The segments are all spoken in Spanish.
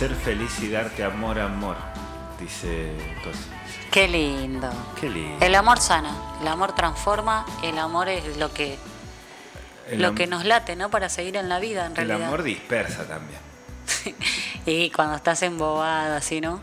ser feliz y darte amor, amor? Dice entonces. Qué lindo. Qué lindo. El amor sana, el amor transforma, el amor es lo que El lo que nos late, ¿no? Para seguir en la vida, en El realidad. amor dispersa también. Y cuando estás embobada, así, ¿no?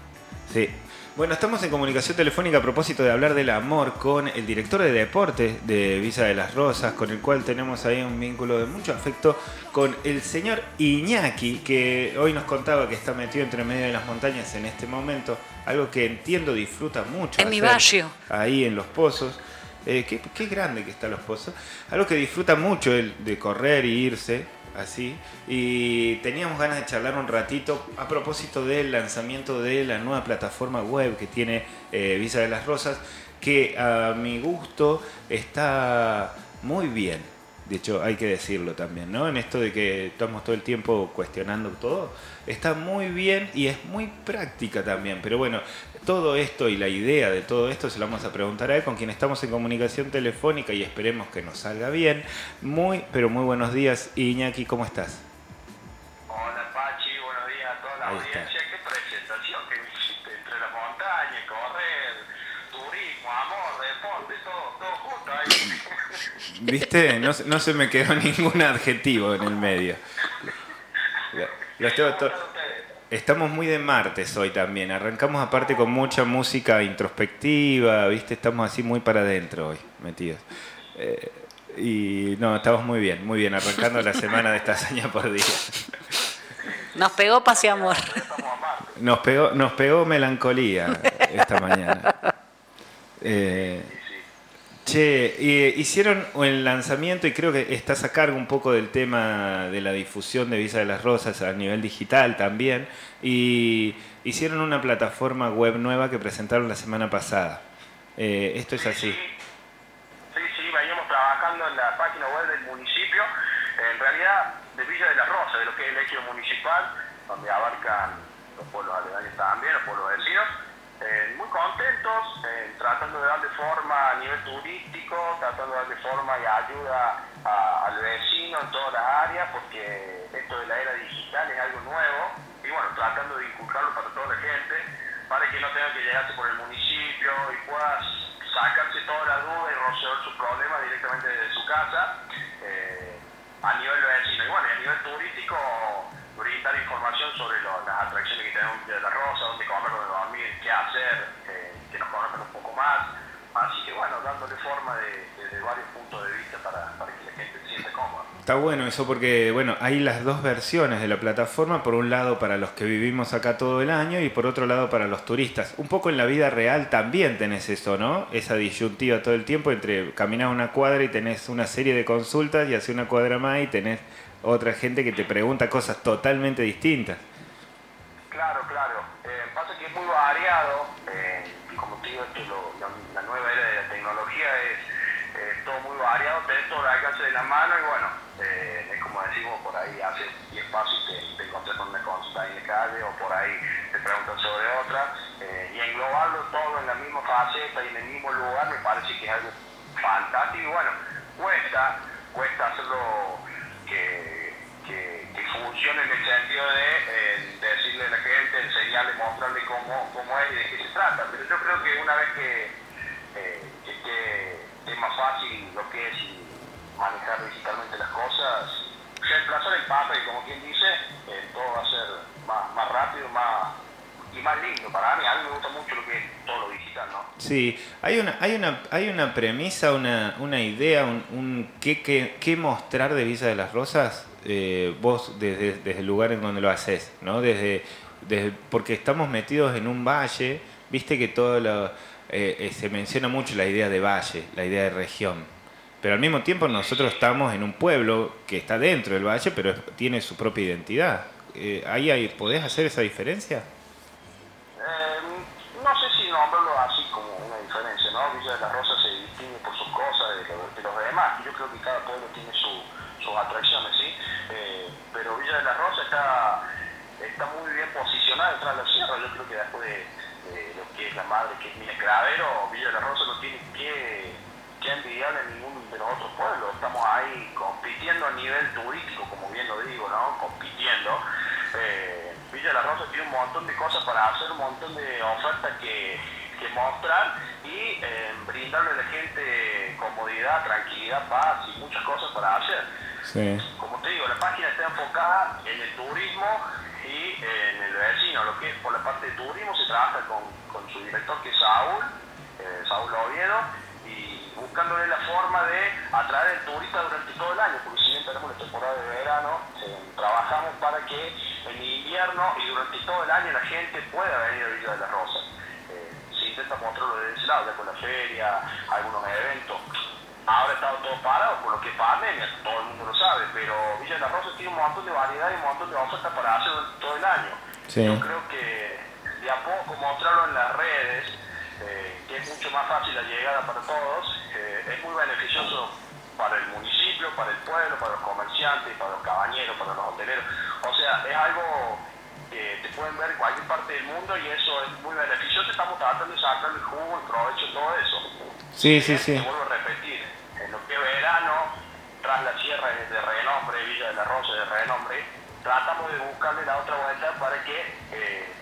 Sí. Bueno, estamos en comunicación telefónica a propósito de hablar del amor con el director de deportes de Visa de las Rosas, con el cual tenemos ahí un vínculo de mucho afecto, con el señor Iñaki, que hoy nos contaba que está metido entre medio de las montañas en este momento, algo que entiendo disfruta mucho. En mi barrio. Ahí en los pozos. Eh, qué, qué grande que están los pozos. Algo que disfruta mucho el de correr y irse, así. Y teníamos ganas de charlar un ratito a propósito del lanzamiento de la nueva plataforma web que tiene eh, Visa de las Rosas, que a mi gusto está muy bien. De hecho, hay que decirlo también, ¿no? En esto de que estamos todo el tiempo cuestionando todo, está muy bien y es muy práctica también. Pero bueno, todo esto y la idea de todo esto se lo vamos a preguntar a él, con quien estamos en comunicación telefónica y esperemos que nos salga bien. Muy, pero muy buenos días, Iñaki, ¿cómo estás? Hola Pachi, buenos días a toda la Ahí está. audiencia presentación que me hiciste entre las montañas, correr, turismo, amor, deporte, todo, todo junto ahí. ¿Viste? No, se- no se me quedó ningún adjetivo en el medio. Estamos muy de martes hoy también. Arrancamos aparte con mucha música introspectiva, ¿viste? Estamos así muy para adentro hoy, metidos. Eh, y no, estamos muy bien, muy bien, arrancando la semana de esta hazaña por día. Nos pegó paz y amor. Nos pegó, nos pegó melancolía esta mañana. Eh, che, y- hicieron el lanzamiento y creo que estás a cargo un poco del tema de la difusión de Visa de las Rosas a nivel digital también. Y hicieron una plataforma web nueva que presentaron la semana pasada. Eh, esto es así. Sí, sí, veníamos trabajando en la página web del municipio, en realidad de Villa de la Rosa, de lo que es el ejido municipal, donde abarcan los pueblos aledaños también, los pueblos vecinos. Eh, muy contentos, eh, tratando de darle forma a nivel turístico, tratando de darle forma y ayuda al vecino en todas las áreas, porque esto de la era digital es algo nuevo, y bueno, tratando de inculcarlo para toda la gente, para que no tengan que llegarse por el municipio y puedas sacarse toda la duda y resolver sus problemas directamente desde su casa eh, a nivel vecino. Y bueno, y a nivel turístico, brindar información sobre lo- las atracciones que tenemos de la Rosa, dónde comer, dónde dormir, qué hacer, eh, que nos conozcan un poco más. Así que bueno, dándole forma de- desde varios puntos de vista para que la gente se sienta cómoda. Está bueno eso porque, bueno, hay las dos versiones de la plataforma, por un lado para los que vivimos acá todo el año y por otro lado para los turistas. Un poco en la vida real también tenés eso, ¿no? Esa disyuntiva todo el tiempo entre caminar una cuadra y tenés una serie de consultas y hacer una cuadra más y tenés otra gente que te pregunta cosas totalmente distintas. Alcance de la mano y bueno, eh, es como decimos por ahí, haces 10 pasos y te, te encontrás con una consulta ahí en la calle o por ahí te preguntan sobre otra. eh, y englobarlo todo en la misma faceta y en el mismo lugar me parece que es algo fantástico y bueno, cuesta, cuesta hacerlo que, que, que funcione en el sentido de eh, decirle a la gente, enseñarle, mostrarle cómo, cómo es y de qué se trata. Pero yo creo que una vez que, eh, que esté, esté más fácil lo que es y manejar digitalmente las cosas, reemplazar el papel, como quien dice, eh, todo va a ser más, más rápido más y más lindo. Para mí, a mí me gusta mucho lo que es todo lo digital, ¿no? Sí, hay una, hay una, hay una premisa, una, una idea, un, un qué, qué- qué mostrar de Visa de las Rosas, eh, vos desde, desde el lugar en donde lo haces, ¿no? Desde, desde, porque estamos metidos en un valle, viste que todo lo, eh, eh, se menciona mucho la idea de valle, la idea de región. Pero al mismo tiempo nosotros estamos en un pueblo que está dentro del valle, pero tiene su propia identidad. Eh, ahí hay, ¿Podés hacer esa diferencia? Eh, no sé si nombrarlo así como una diferencia, ¿no? Villa de las Rosas se distingue por sus cosas de, lo- de los demás. y Yo creo que cada pueblo tiene su- sus atracciones, ¿sí? Eh, pero Villa de las Rosas está, está muy bien posicionada detrás de la sierra. Yo creo que después de, de lo la madre, que es Mina Cravero, Villa de las Rosas no tiene que, que envidiarle a ninguno de los otros pueblos. Estamos ahí compitiendo a nivel turístico, como bien lo digo, ¿no? Compitiendo. eh, Villa La Rosa tiene un montón de cosas para hacer, un montón de ofertas que, que mostrar y eh, brindarle a la gente comodidad, tranquilidad, paz y muchas cosas para hacer. Como te digo, la página está enfocada en el turismo y en el vecino, lo que es por la parte de turismo se trabaja con, con su director que es Saúl, eh, Saúl Oviedo, y buscándole la forma de atraer el turista durante todo el año, porque si bien tenemos la temporada de verano, eh, trabajamos para que en invierno y durante todo el año la gente pueda venir a Villa de la Rosa. Eh, se intenta mostrarlo desde ese lado, ya con la feria, algunos eventos. Ahora está todo parado por lo que es pandemia, todo el mundo lo sabe, pero Villa de la Rosa tiene un montón de variedad y un montón de ofertas para hacer todo el año. Yo creo que de a poco mostrarlo en las redes, eh, que es mucho más fácil la llegada para todos, eh, es muy beneficioso para el municipio, para el pueblo, para los comerciantes, para los cabañeros, para los hoteleros. O sea, es algo que te pueden ver en cualquier parte del mundo y eso es muy beneficioso. Estamos tratando de sacar el jugo, el provecho, todo eso. Sí, sí, sí. vuelvo a repetir, en lo que es verano, tras la sierra de renombre, Villa de la Rosa de renombre, tratamos de buscarle la otra vuelta para que eh,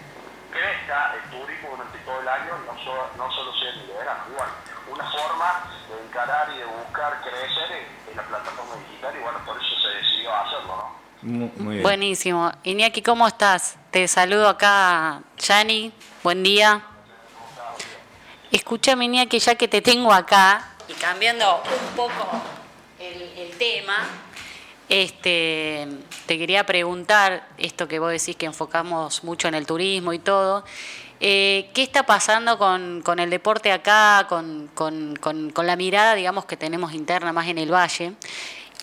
crezca el turismo durante todo el año, no solo, no solo sea en el verano. Igual, una forma de encarar y de buscar crecer en, la plataforma digital y bueno, por eso se decidió hacerlo, ¿no? Muy, bien. Buenísimo. Iñaki, ¿cómo estás? Te saludo acá, Yani. Buen día. Escúchame, Iñaki, ya que te tengo acá, y cambiando un poco el, el tema, este, te quería preguntar, esto que vos decís que enfocamos mucho en el turismo y todo, eh, ¿qué está pasando con, con el deporte acá, con, con, con, la mirada, digamos, que tenemos interna más en el valle?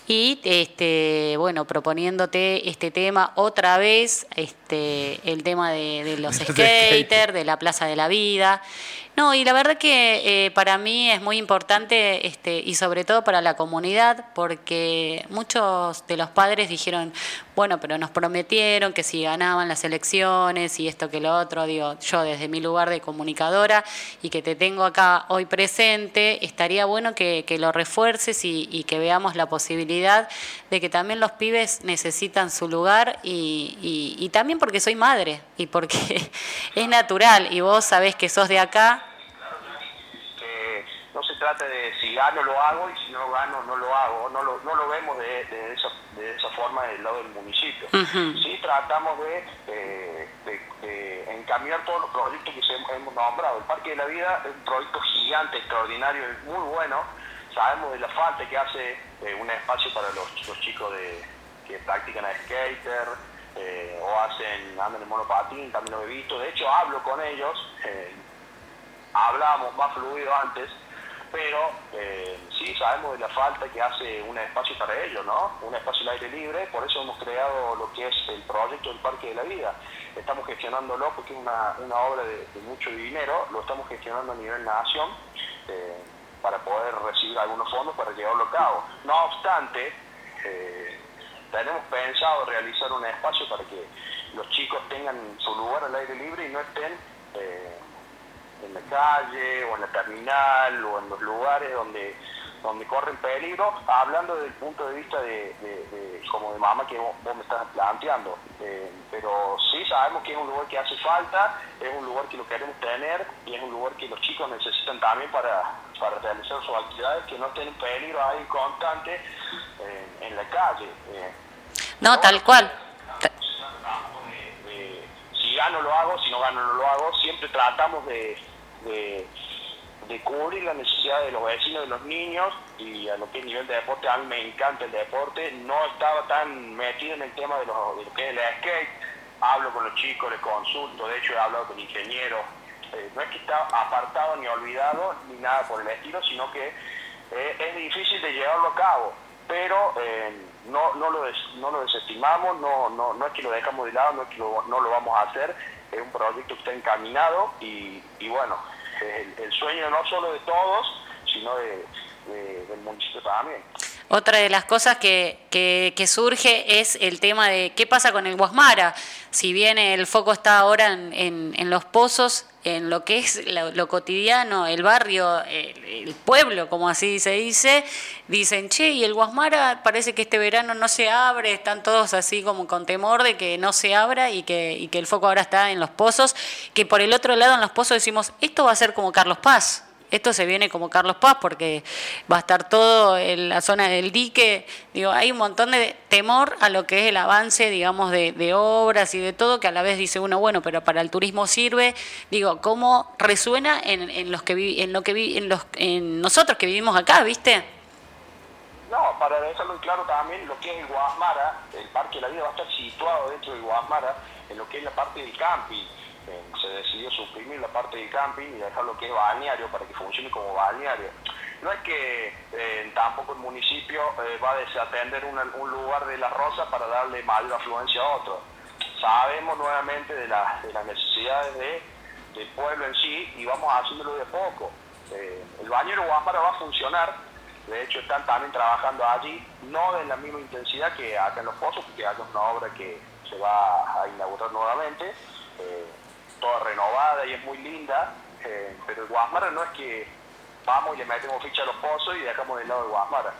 Y este, bueno, proponiéndote este tema otra vez, este, el tema de, de los skaters, de la Plaza de la Vida. No, y la verdad que eh, para mí es muy importante este, y sobre todo para la comunidad porque muchos de los padres dijeron, bueno, pero nos prometieron que si ganaban las elecciones y esto que lo otro, digo, yo desde mi lugar de comunicadora y que te tengo acá hoy presente, estaría bueno que, lo refuerces y, que veamos la posibilidad de que también los pibes necesitan su lugar y, y también porque soy madre y porque es natural y vos sabés que sos de acá trata de si gano lo hago y si no gano no lo hago, no lo, no lo vemos de, de, esa, de esa forma del lado del municipio. Sí tratamos de, de, encaminar todos los proyectos que se hemos nombrado. El Parque de la Vida es un proyecto gigante, extraordinario, muy bueno. Sabemos de la falta que hace eh, un espacio para los, los chicos de, que practican a skater, eh, o hacen, andan en monopatín, también lo he visto. De hecho, hablo con ellos, eh, hablábamos más fluido antes, pero eh, sí sabemos de la falta que hace un espacio para ellos, ¿no? Un espacio al aire libre, por eso hemos creado lo que es el proyecto del Parque de la Vida. Estamos gestionándolo porque es una, una obra de, mucho dinero, lo estamos gestionando a nivel nación eh, para poder recibir algunos fondos para llevarlo a cabo. No obstante, eh, tenemos pensado realizar un espacio para que los chicos tengan su lugar al aire libre y no estén en la calle o en la terminal o en los lugares donde donde corren peligro, hablando desde el punto de vista de, como de mamá que vos, me estás planteando. Eh, pero sí sabemos que es un lugar que hace falta, es un lugar que lo queremos tener y es un lugar que los chicos necesitan también para, para realizar sus actividades, que no estén en peligro ahí constante eh, en la calle. Eh. no, tal cual. si gano lo hago, si no gano no lo hago, siempre tratamos de de, cubrir la necesidad de los vecinos, de los niños y a lo que es nivel de deporte, a mí me encanta el deporte, no estaba tan metido en el tema de, lo que es el skate, hablo con los chicos, les consulto, de hecho he hablado con ingenieros, eh, no es que está apartado ni olvidado ni nada por el estilo, sino que eh, es difícil de llevarlo a cabo, pero eh, no, no, lo no lo desestimamos, no, no, no es que lo dejamos de lado, no es que no lo vamos a hacer, es un proyecto que está encaminado y bueno, el, sueño no solo de todos, sino de, del municipio también. Otra de las cosas que, que, surge es el tema de qué pasa con el Guasmara. Si bien el foco está ahora en, en, los pozos, en lo que es lo, cotidiano, el barrio, el, pueblo, como así se dice, dicen, che, y el Guasmara parece que este verano no se abre, están todos así como con temor de que no se abra y que, y que el foco ahora está en los pozos, que por el otro lado en los pozos decimos, esto va a ser como Carlos Paz esto se viene como Carlos Paz porque va a estar todo en la zona del dique. Digo, hay un montón de temor a lo que es el avance, digamos, de, obras y de todo, que a la vez dice uno, bueno, pero para el turismo sirve. Digo, ¿cómo resuena en, los que en lo que en los en nosotros que vivimos acá, viste? No, para dejarlo claro también, lo que es el Guasmara, el Parque de la Vida va a estar situado dentro del Guasmara, en lo que es la parte del camping decidió suprimir la parte del camping y dejar lo que es balneario para que funcione como balneario. No es que eh, tampoco el municipio eh, va a desatender un lugar de la Rosa para darle mayor afluencia a otro. Sabemos nuevamente de, de las necesidades de, del pueblo en sí y vamos haciéndolo de poco. Eh, el bañero Guámbara va a funcionar, de hecho están también trabajando allí, no de la misma intensidad que acá en Los Pozos, porque es una obra que se va a inaugurar nuevamente toda renovada y es muy linda, eh, pero el Guasmara no es que vamos y le metemos ficha a los pozos y dejamos de lado el Guasmara.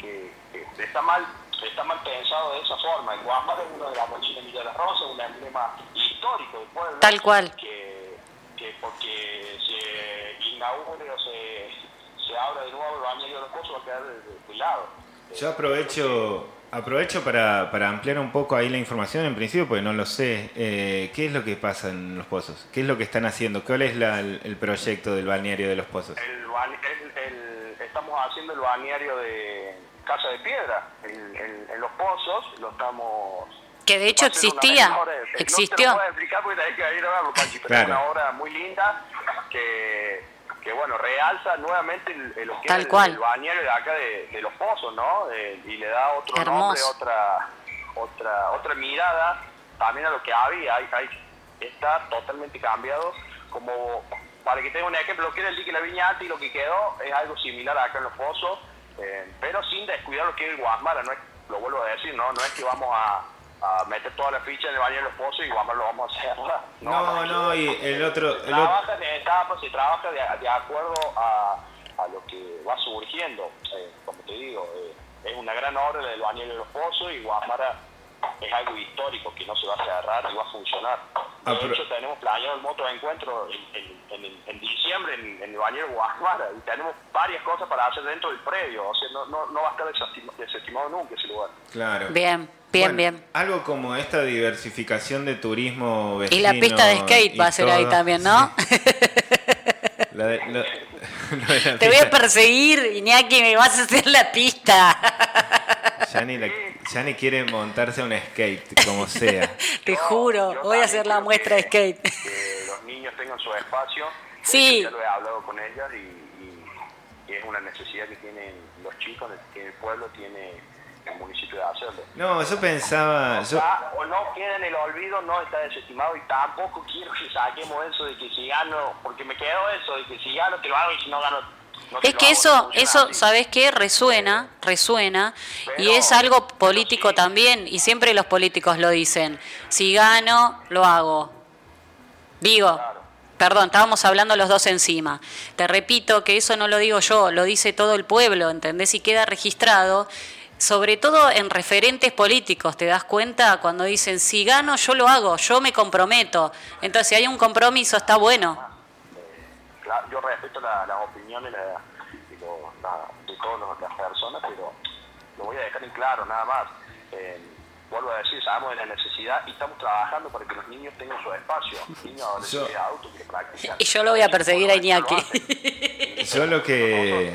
que, está mal está mal pensado de esa forma. El Guasmara es uno de las mochilas de la Rosa, un emblema histórico del pueblo. Tal cual. Que, que porque se inaugure o se, se abra de nuevo el baño de los pozos va a quedar de, lado. Yo aprovecho Aprovecho para, para, ampliar un poco ahí la información en principio, porque no lo sé. Eh, ¿Qué es lo que pasa en los pozos? ¿Qué es lo que están haciendo? ¿Cuál es el, proyecto del balneario de los pozos? estamos haciendo el balneario de Casa de Piedra en, los pozos, lo estamos... Que de hecho existía, existió. No te lo puedo explicar porque hay que ir a verlo, Panchi, pero es una obra muy linda que que bueno, realza nuevamente el, lo que es el, bañero de acá de, los pozos, ¿no? y le da otro nombre, otra, otra, otra mirada también a lo que había. Hay, está totalmente cambiado. Como para que tenga un ejemplo, lo que era el dique la viñata y lo que quedó es algo similar acá en los pozos, eh, pero sin descuidar lo que es el Guasmara, no es, lo vuelvo a decir, ¿no? No es que vamos a a meter toda la ficha en el baño de los pozos y vamos, lo vamos a hacer. No, no, y el otro... Se trabaja de etapas, se trabaja de, acuerdo a, a, lo que va surgiendo. Eh, como te digo, eh, es una gran obra del baño de los pozos y Guamara es algo histórico que no se va a cerrar y va a funcionar. De ah, hecho, tenemos planeado el moto encuentro en, en, en, diciembre en, el bañero Guamara y tenemos varias cosas para hacer dentro del predio. O sea, no, no, no va a estar desestimado nunca ese lugar. Claro. Bien. Bien, bien. Algo como esta diversificación de turismo vecino Y la pista de skate va a ser ahí también, ¿no? Te voy a perseguir, Iñaki, me vas a hacer la pista. Ya ni, quiere montarse a un skate, como sea. Te juro, voy a hacer la muestra de skate. Que los niños tengan su espacio. Sí. Ya lo he hablado con ellas y, y es una necesidad que tienen los chicos, que el pueblo tiene el municipio de hacerlo. No, yo pensaba... Yo... o no queda en el olvido, no está desestimado y tampoco quiero que saquemos eso de que si gano, porque me quedó eso, de que si gano te lo hago y si no gano es que eso, eso, ¿sabes qué? Resuena, resuena, y es algo político también, y siempre los políticos lo dicen, si gano, lo hago. Digo, perdón, estábamos hablando los dos encima. Te repito que eso no lo digo yo, lo dice todo el pueblo, ¿entendés? Y queda registrado sobre todo en referentes políticos, ¿te das cuenta? Cuando dicen, si gano, yo lo hago, yo me comprometo. Entonces, si hay un compromiso, está bueno. Yo respeto las opiniones de, todas las personas, pero lo voy a dejar en claro, nada más. Eh, vuelvo a decir, sabemos de la necesidad y estamos trabajando para que los niños tengan su espacio. Niños, adolescentes, que practican. Y yo lo voy a perseguir a Iñaki. Yo lo que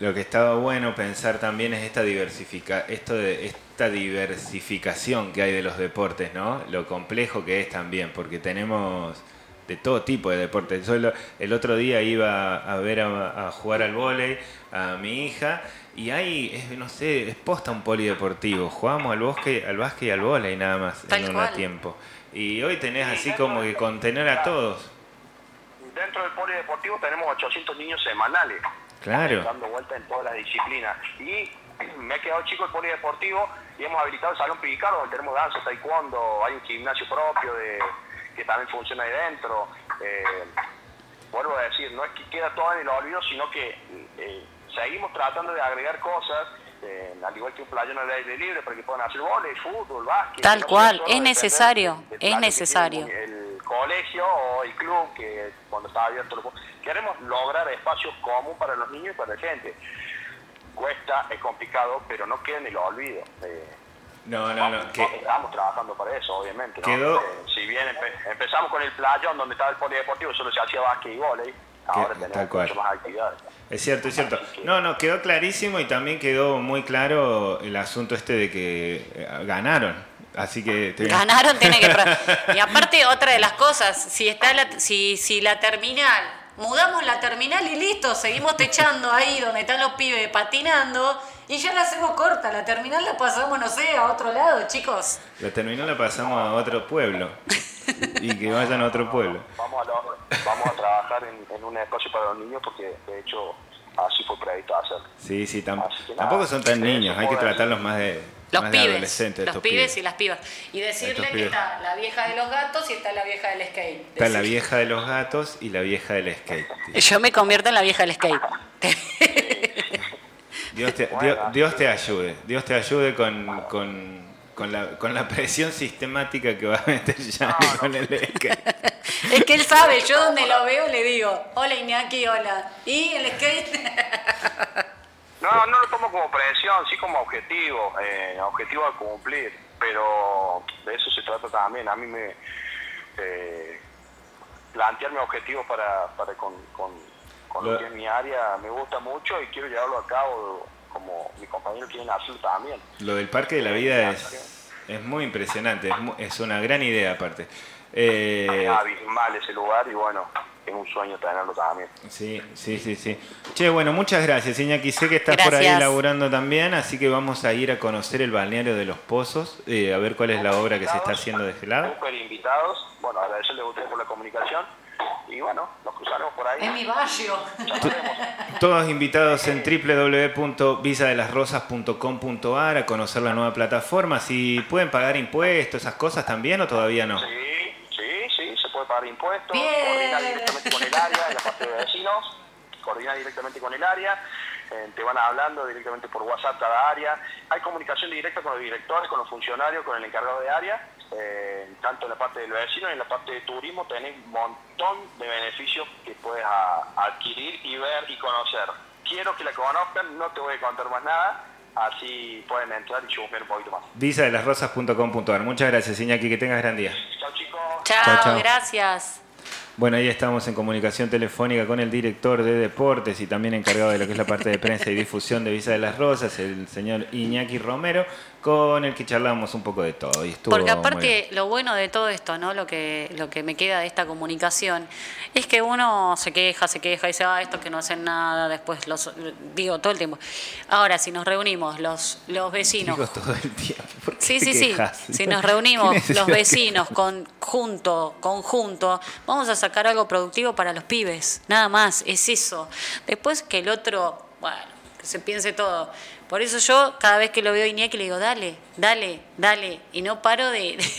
lo que estaba bueno pensar también es esta diversifica, esto de esta diversificación que hay de los deportes, ¿no? Lo complejo que es también, porque tenemos de todo tipo de deportes. Yo el otro día iba a ver a, jugar al vóley a mi hija y ahí, no sé, es posta un polideportivo. Jugamos al bosque, al básquet y al vóley nada más en un tiempo. Y hoy tenés así como que contener a todos. Dentro del polideportivo tenemos 800 niños semanales claro. dando vueltas en todas las disciplinas. Y me ha quedado chico el polideportivo y hemos habilitado el Salón Picardo, donde tenemos danza, taekwondo, hay un gimnasio propio de, que también funciona ahí dentro. Eh, vuelvo a decir, no es que queda todo en el olvido, sino que eh, seguimos tratando de agregar cosas, eh, al igual que un playón al aire libre, para que puedan hacer volei, fútbol, básquet. Tal no cual, es necesario, es necesario. El colegio o el club, que cuando está abierto, lo- queremos lograr espacios comunes para los niños y para la gente. Cuesta, es complicado, pero no queda en el olvido. Eh, No, no, no. Que- Estamos trabajando para eso, obviamente. ¿no? Quedó- Eh, si bien empe- empezamos con el playón donde estaba el polideportivo, solo se hacía básquet y volei, ahora tal tenemos mucho más actividades. Es cierto, es cierto. Que- No, no, quedó clarísimo y también quedó muy claro el asunto este de que eh, ganaron. Así que... te- Ganaron, tiene que... Y aparte, otra de las cosas, si está la, si, si la terminal, mudamos la terminal y listo, seguimos techando ahí donde están los pibes patinando y ya la hacemos corta. La terminal la pasamos, no sé, a otro lado, chicos. La terminal la pasamos a otro pueblo. Y que vayan a otro pueblo. Vamos a, lo- vamos a trabajar en, en un espacio para los niños porque, de hecho, así fue previsto hacerlo. Sí, sí, tam- tampoco son tan niños, hay que tratarlos más de, Los más de pibes, adolescentes. los estos pibes, y las pibas. Y decirle que pibes. está la vieja de los gatos y está la vieja del skate. Está la vieja de los gatos y la vieja del skate. Yo me convierto en la vieja del skate. Dios te, Bueno, Dios, Dios te ayude, Dios te ayude con, con, con la, con la presión sistemática que va a meter ya con el skate. es que él sabe, yo donde lo veo le digo, hola Iñaki, hola. ¿Y el skate? No, no lo tomo como presión, sí como objetivo, eh, objetivo a cumplir, pero de eso se trata también. A mí me eh, plantearme objetivos para, para con, con, con lo Lo- que es mi área me gusta mucho y quiero llevarlo a cabo como mis compañeros quieren hacerlo también. Lo del Parque de la Vida es, es muy impresionante, es, mu- es una gran idea aparte. Eh, Es abismal ese lugar y bueno, es un sueño tenerlo también. sí, sí, sí, sí. Che, bueno, muchas gracias, Iñaki. Sé que estás por ahí laburando también, así que vamos a ir a conocer el balneario de los Pozos, eh, a ver cuál es la obra que se está haciendo de este lado. Súper invitados, bueno, agradecerles a ustedes por la comunicación y bueno, nos cruzaremos por ahí. Es mi barrio. Todos invitados en www.visadelasrosas.com.ar a conocer la nueva plataforma. Si pueden pagar impuestos, esas cosas también o todavía no. Sí, sí, sí, se puede pagar impuestos, Bien. coordina directamente con el área, en la parte de vecinos, coordina directamente con el área, eh, te van hablando directamente por WhatsApp cada área, hay comunicación directa con los directores, con los funcionarios, con el encargado de área, eh, tanto en la parte del vecino y en la parte de turismo tenés un montón de beneficios que puedes a- adquirir y ver y conocer. Quiero que la conozcan, no te voy a contar más nada, así pueden entrar y chusmear un poquito más. Visadelasrosas.com.ar. Muchas gracias, Iñaki. Que tengas gran día. Chao chicos. Chao, Chao, chao. gracias. Bueno, ahí estamos en comunicación telefónica con el director de deportes y también encargado de lo que es la parte de prensa y difusión de Visa de las Rosas, el señor Iñaki Romero, con el que charlamos un poco de todo. Y estuvo Porque aparte lo bueno de todo esto, ¿no? Lo que lo que me queda de esta comunicación es que uno se queja, se queja y dice, "Ah, estos que no hacen nada", después los digo todo el tiempo. Ahora si nos reunimos los los vecinos Digo todo el tiempo. ¿por qué Sí, te sí, sí. Si nos ¿Qué reunimos los vecinos con junto, conjunto, vamos a sacar algo productivo para los pibes. Nada más, es eso. Después que el otro, bueno, que se piense todo. Por eso yo cada vez que lo veo a Iñaki le digo, dale, dale, dale. Y no paro de,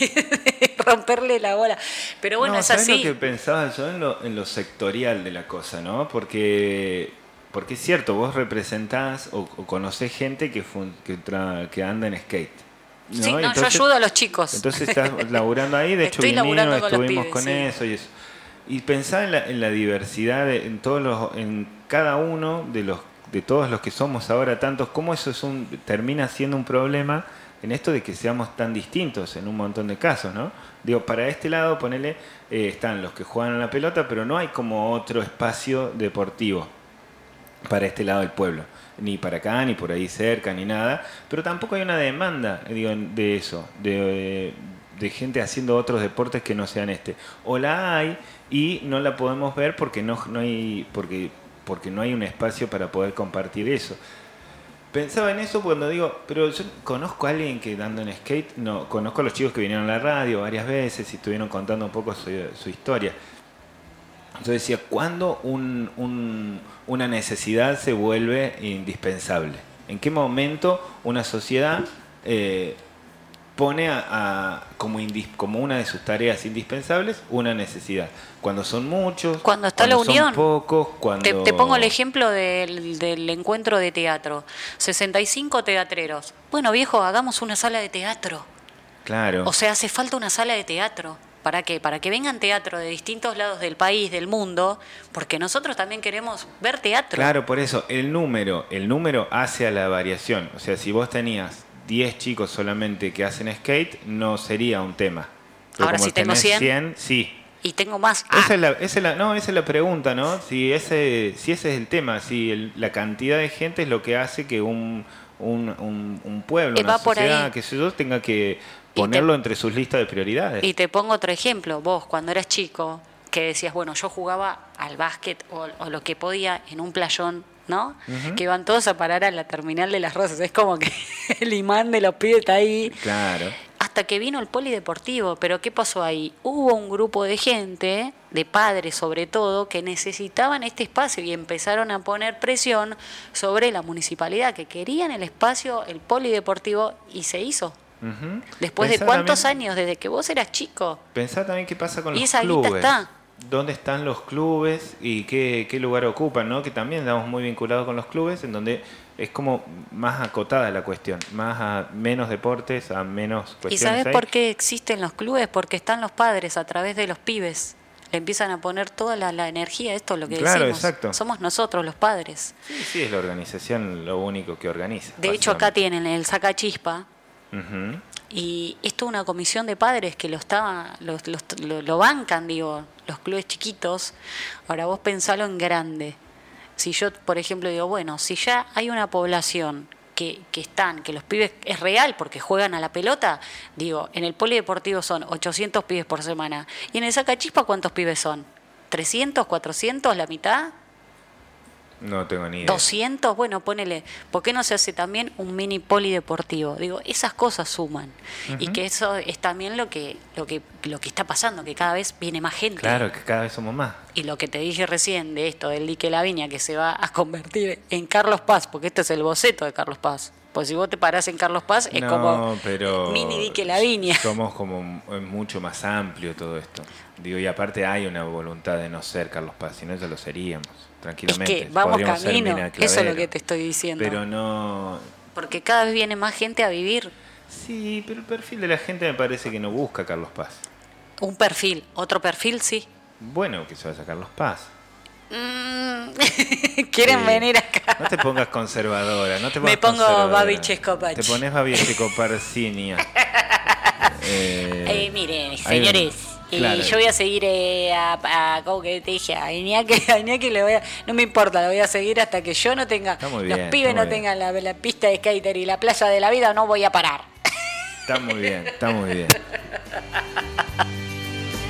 de romperle la bola. Pero bueno, No, es ¿sabes así. lo que pensaba yo en lo, en lo sectorial de la cosa, ¿no? Porque, porque es cierto, vos representás o, o conocés gente que, fun- que, tra- que anda en skate. ¿no? Sí, no, yo Entonces- ayudo a los chicos. Entonces estás laburando ahí, de hecho Estoy con estuvimos pibes, con sí. eso y eso. Y pensar en la, en la diversidad, de- en todos los, en cada uno de los de todos los que somos ahora tantos, cómo eso es un, termina siendo un problema en esto de que seamos tan distintos en un montón de casos, ¿no? Digo, para este lado, ponele, eh, están los que juegan a la pelota, pero no hay como otro espacio deportivo para este lado del pueblo. Ni para acá, ni por ahí cerca, ni nada. Pero tampoco hay una demanda digo, de eso, de, de gente haciendo otros deportes que no sean este. O la hay y no la podemos ver porque no, no hay porque, porque no hay un espacio para poder compartir eso. Pensaba en eso cuando digo, pero yo conozco a alguien que dando en skate, no, conozco a los chicos que vinieron a la radio varias veces y estuvieron contando un poco su, su historia. Yo decía, ¿cuándo un- un- una necesidad se vuelve indispensable? ¿En qué momento una sociedad eh, pone a, a- como, indis- como una de sus tareas indispensables una necesidad? Cuando son muchos, Cuando está la son unión. pocos, cuando... Te, te pongo el ejemplo del, del encuentro de teatro. 65 teatreros. Bueno, viejo, hagamos una sala de teatro. Claro. O sea, hace falta una sala de teatro. ¿Para qué? Para que vengan teatro de distintos lados del país, del mundo, porque nosotros también queremos ver teatro. Claro, por eso, el número, el número hace a la variación. O sea, si vos tenías 10 chicos solamente que hacen skate, no sería un tema. Ahora, como si tengo tenés 100, sí. Y tengo más. Ah, Esa es la, esa es la- no, esa es la pregunta, ¿no? Si ese, si ese es el tema, si el- la cantidad de gente es lo que hace que un, un, un- un pueblo, Eh, una sociedad, que sé yo, tenga que te- ponerlo entre sus listas de prioridades. Y te pongo otro ejemplo. Vos, cuando eras chico, que decías, bueno, yo jugaba al básquet o, o lo que podía en un playón, ¿no? Que iban todos a parar a la terminal de las rosas. Es como que el imán de los pibes está ahí. Claro. Hasta que vino el polideportivo. Pero ¿qué pasó ahí? Hubo un grupo de gente, de padres sobre todo, que necesitaban este espacio y empezaron a poner presión sobre la municipalidad, que querían el espacio, el polideportivo, y se hizo. Después de cuántos también- años, desde que vos eras chico. Pensá también qué pasa con Y los esa guita está. ¿Dónde están los clubes y qué, qué lugar ocupan? ¿no? Que también estamos muy vinculados con los clubes, en donde es como más acotada la cuestión, más a menos deportes, a menos ¿Y cuestiones. sabes ahí. por qué existen los clubes? Porque están los padres a través de los pibes. Le empiezan a poner toda la, la energía, esto es lo que Claro, decimos. exacto. Somos nosotros los padres. Sí, sí, es la organización lo único que organiza. De hecho, acá tienen el sacachispa, Ujú. Y esto es una comisión de padres que lo está, lo- lo- lo bancan, digo, los clubes chiquitos. Ahora vos pensalo en grande. Si yo, por ejemplo, digo, bueno, si ya hay una población que, que están, que los pibes es real porque juegan a la pelota, digo, en el polideportivo son 800 pibes por semana. ¿Y en el sacachispa cuántos pibes son? ¿300, 400, la mitad? No tengo ni idea. 200, bueno, ponele, ¿por qué no se hace también un mini polideportivo? Digo, esas cosas suman y que eso es también lo que lo que lo que está pasando, que cada vez viene más gente. Claro, que cada vez somos más. Y lo que te dije recién de esto del dique La Viña que se va a convertir en Carlos Paz, porque este es el boceto de Carlos Paz. Pues si vos te parás en Carlos Paz es no, como pero mini dique La Viña. Somos como es mucho más amplio todo esto. Digo, y aparte hay una voluntad de no ser Carlos Paz, si no ya lo seríamos, Es tranquilamente. que vamos Podríamos camino, eso es lo que te estoy diciendo. Pero no... Porque cada vez viene más gente a vivir Sí, pero el perfil de la gente me parece que no busca Carlos Paz. un perfil, otro perfil sí. Bueno, que se vaya Carlos Paz. Mm, Quieren Sí. venir acá. No te pongas conservadora, no te Me pongas pongo conservadora. Babi Chescopach. Te pones Babi Chescoparcinia. eh, Eh, miren, señores, y claro. yo voy a seguir a, a, a- ¿cómo que te dije? A Iñaki, a Iñaki le voy a, no me importa, lo voy a seguir hasta que yo no tenga, muy los bien, pibes no bien. tengan la, la pista de skater y la playa de la vida, no voy a parar. Está muy bien, está muy bien.